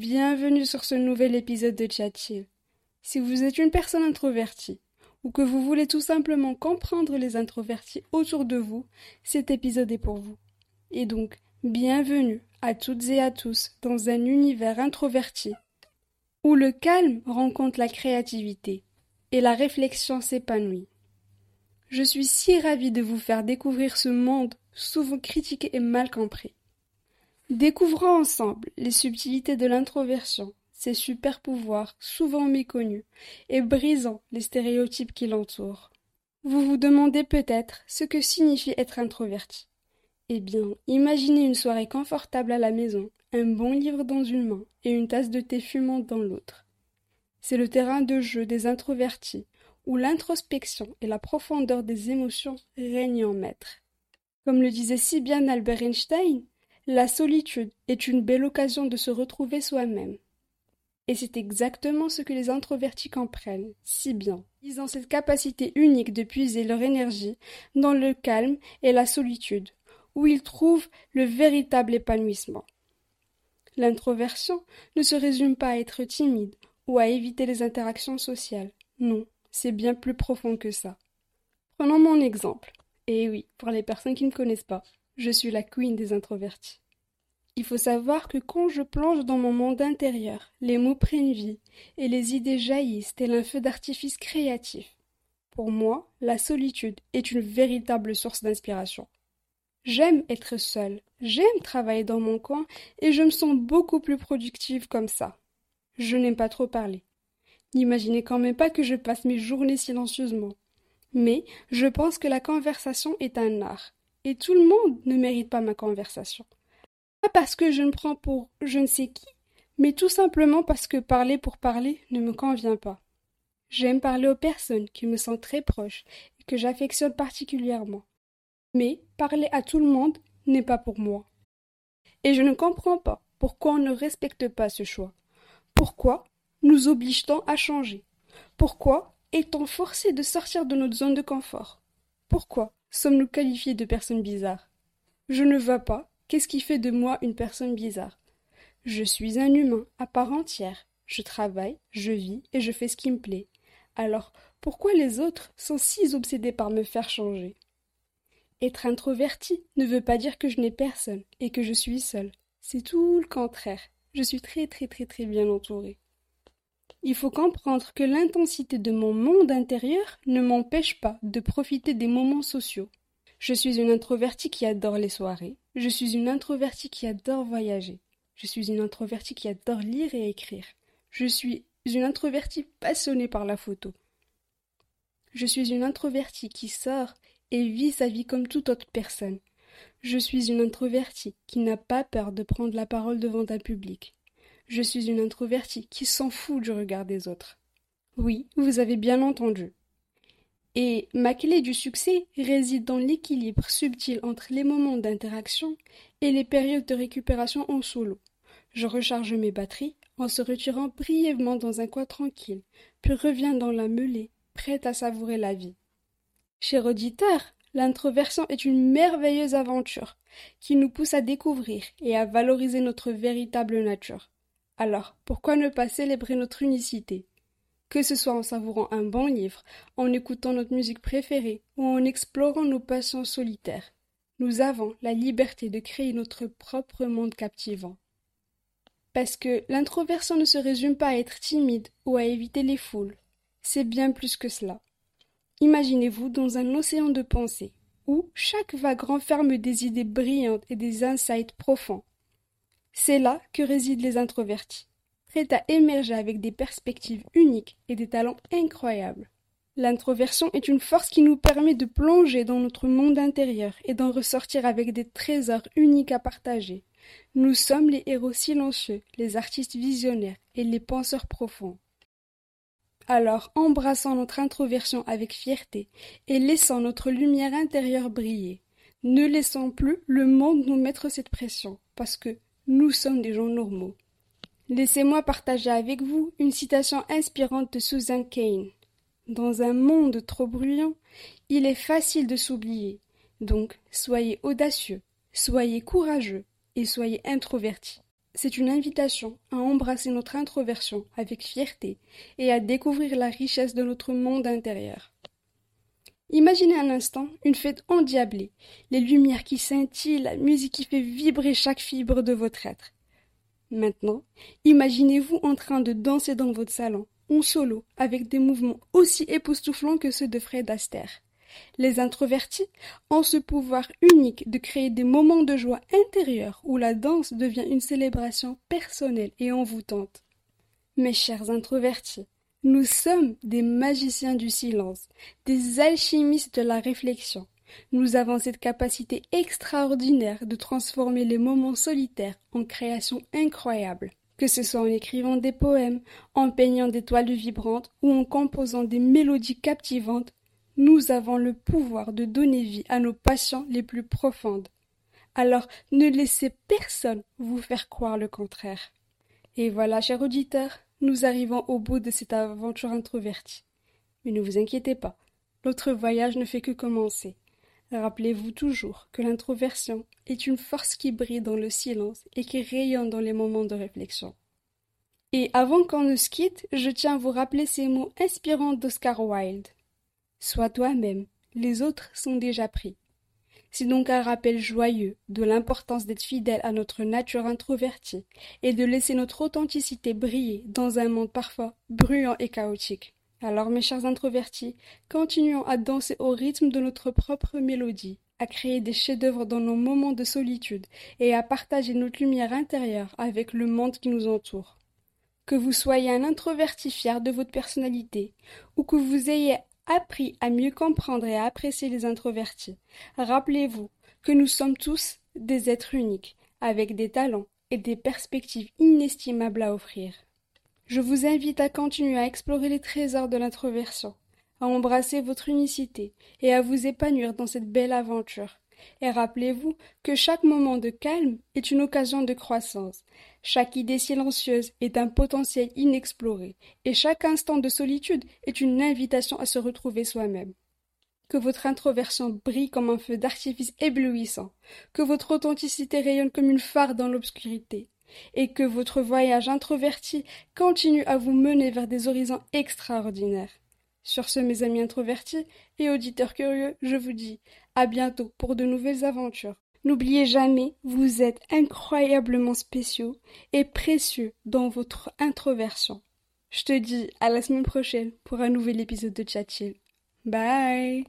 bienvenue sur ce nouvel épisode de Chat Si vous êtes une personne introvertie ou que vous voulez tout simplement comprendre les introvertis autour de vous, cet épisode est pour vous. Et donc, bienvenue à toutes et à tous dans un univers introverti où le calme rencontre la créativité et la réflexion s'épanouit. Je suis si ravie de vous faire découvrir ce monde souvent critiqué et mal compris. Découvrons ensemble les subtilités de l'introversion, ses super pouvoirs souvent méconnus, et brisant les stéréotypes qui l'entourent. Vous vous demandez peut-être ce que signifie être introverti. Eh bien, imaginez une soirée confortable à la maison, un bon livre dans une main et une tasse de thé fumante dans l'autre. C'est le terrain de jeu des introvertis, où l'introspection et la profondeur des émotions règnent en maître. Comme le disait si bien Albert Einstein, la solitude est une belle occasion de se retrouver soi-même. Et c'est exactement ce que les introvertis comprennent si bien. Ils ont cette capacité unique de puiser leur énergie dans le calme et la solitude, où ils trouvent le véritable épanouissement. L'introversion ne se résume pas à être timide ou à éviter les interactions sociales. Non, c'est bien plus profond que ça. Prenons mon exemple. Et oui, pour les personnes qui ne connaissent pas. Je suis la queen des introvertis. Il faut savoir que quand je plonge dans mon monde intérieur, les mots prennent vie et les idées jaillissent tel un feu d'artifice créatif. Pour moi, la solitude est une véritable source d'inspiration. J'aime être seule, j'aime travailler dans mon coin et je me sens beaucoup plus productive comme ça. Je n'aime pas trop parler. N'imaginez quand même pas que je passe mes journées silencieusement. Mais je pense que la conversation est un art et tout le monde ne mérite pas ma conversation. Pas parce que je me prends pour je ne sais qui, mais tout simplement parce que parler pour parler ne me convient pas. J'aime parler aux personnes qui me sont très proches et que j'affectionne particulièrement. Mais parler à tout le monde n'est pas pour moi. Et je ne comprends pas pourquoi on ne respecte pas ce choix. Pourquoi nous oblige-t-on à changer? Pourquoi est-on forcé de sortir de notre zone de confort? Pourquoi sommes-nous qualifiés de personnes bizarres? Je ne vois pas qu'est-ce qui fait de moi une personne bizarre? Je suis un humain à part entière. Je travaille, je vis et je fais ce qui me plaît. Alors, pourquoi les autres sont si obsédés par me faire changer? Être introverti ne veut pas dire que je n'ai personne et que je suis seul. C'est tout le contraire. Je suis très très très très bien entourée. Il faut comprendre que l'intensité de mon monde intérieur ne m'empêche pas de profiter des moments sociaux. Je suis une introvertie qui adore les soirées. Je suis une introvertie qui adore voyager. Je suis une introvertie qui adore lire et écrire. Je suis une introvertie passionnée par la photo. Je suis une introvertie qui sort et vit sa vie comme toute autre personne. Je suis une introvertie qui n'a pas peur de prendre la parole devant un public. Je suis une introvertie qui s'en fout du regard des autres. Oui, vous avez bien entendu. Et ma clé du succès réside dans l'équilibre subtil entre les moments d'interaction et les périodes de récupération en solo. Je recharge mes batteries en se retirant brièvement dans un coin tranquille, puis reviens dans la mêlée, prête à savourer la vie. Cher auditeur, l'introversion est une merveilleuse aventure qui nous pousse à découvrir et à valoriser notre véritable nature. Alors, pourquoi ne pas célébrer notre unicité? Que ce soit en savourant un bon livre, en écoutant notre musique préférée ou en explorant nos passions solitaires, nous avons la liberté de créer notre propre monde captivant. Parce que l'introversion ne se résume pas à être timide ou à éviter les foules. C'est bien plus que cela. Imaginez-vous dans un océan de pensées, où chaque vague renferme des idées brillantes et des insights profonds. C'est là que résident les introvertis, prêts à émerger avec des perspectives uniques et des talents incroyables. L'introversion est une force qui nous permet de plonger dans notre monde intérieur et d'en ressortir avec des trésors uniques à partager. Nous sommes les héros silencieux, les artistes visionnaires et les penseurs profonds. Alors embrassons notre introversion avec fierté et laissons notre lumière intérieure briller. Ne laissons plus le monde nous mettre cette pression, parce que nous sommes des gens normaux. Laissez-moi partager avec vous une citation inspirante de Susan Kane. Dans un monde trop bruyant, il est facile de s'oublier. Donc, soyez audacieux, soyez courageux et soyez introvertis. c'est une invitation à embrasser notre introversion avec fierté et à découvrir la richesse de notre monde intérieur. Imaginez un instant une fête endiablée, les lumières qui scintillent, la musique qui fait vibrer chaque fibre de votre être. Maintenant, imaginez-vous en train de danser dans votre salon, en solo, avec des mouvements aussi époustouflants que ceux de Fred Astaire. Les introvertis ont ce pouvoir unique de créer des moments de joie intérieure où la danse devient une célébration personnelle et envoûtante. Mes chers introvertis, nous sommes des magiciens du silence, des alchimistes de la réflexion. Nous avons cette capacité extraordinaire de transformer les moments solitaires en créations incroyables. Que ce soit en écrivant des poèmes, en peignant des toiles vibrantes ou en composant des mélodies captivantes, nous avons le pouvoir de donner vie à nos passions les plus profondes. Alors ne laissez personne vous faire croire le contraire. Et voilà, chers auditeurs, nous arrivons au bout de cette aventure introvertie. Mais ne vous inquiétez pas, notre voyage ne fait que commencer. Rappelez-vous toujours que l'introversion est une force qui brille dans le silence et qui rayonne dans les moments de réflexion. Et avant qu'on ne se quitte, je tiens à vous rappeler ces mots inspirants d'Oscar Wilde. Sois toi-même, les autres sont déjà pris. C'est donc un rappel joyeux de l'importance d'être fidèle à notre nature introvertie et de laisser notre authenticité briller dans un monde parfois bruyant et chaotique. Alors mes chers introvertis, continuons à danser au rythme de notre propre mélodie, à créer des chefs-d'œuvre dans nos moments de solitude et à partager notre lumière intérieure avec le monde qui nous entoure. Que vous soyez un introverti fier de votre personnalité ou que vous ayez appris à mieux comprendre et à apprécier les introvertis. Rappelez-vous que nous sommes tous des êtres uniques, avec des talents et des perspectives inestimables à offrir. Je vous invite à continuer à explorer les trésors de l'introversion, à embrasser votre unicité et à vous épanouir dans cette belle aventure. Et rappelez-vous que chaque moment de calme est une occasion de croissance, chaque idée silencieuse est un potentiel inexploré, et chaque instant de solitude est une invitation à se retrouver soi-même. Que votre introversion brille comme un feu d'artifice éblouissant, que votre authenticité rayonne comme une phare dans l'obscurité, et que votre voyage introverti continue à vous mener vers des horizons extraordinaires. Sur ce, mes amis introvertis et auditeurs curieux, je vous dis à bientôt pour de nouvelles aventures. N'oubliez jamais, vous êtes incroyablement spéciaux et précieux dans votre introversion. Je te dis à la semaine prochaine pour un nouvel épisode de Chat Bye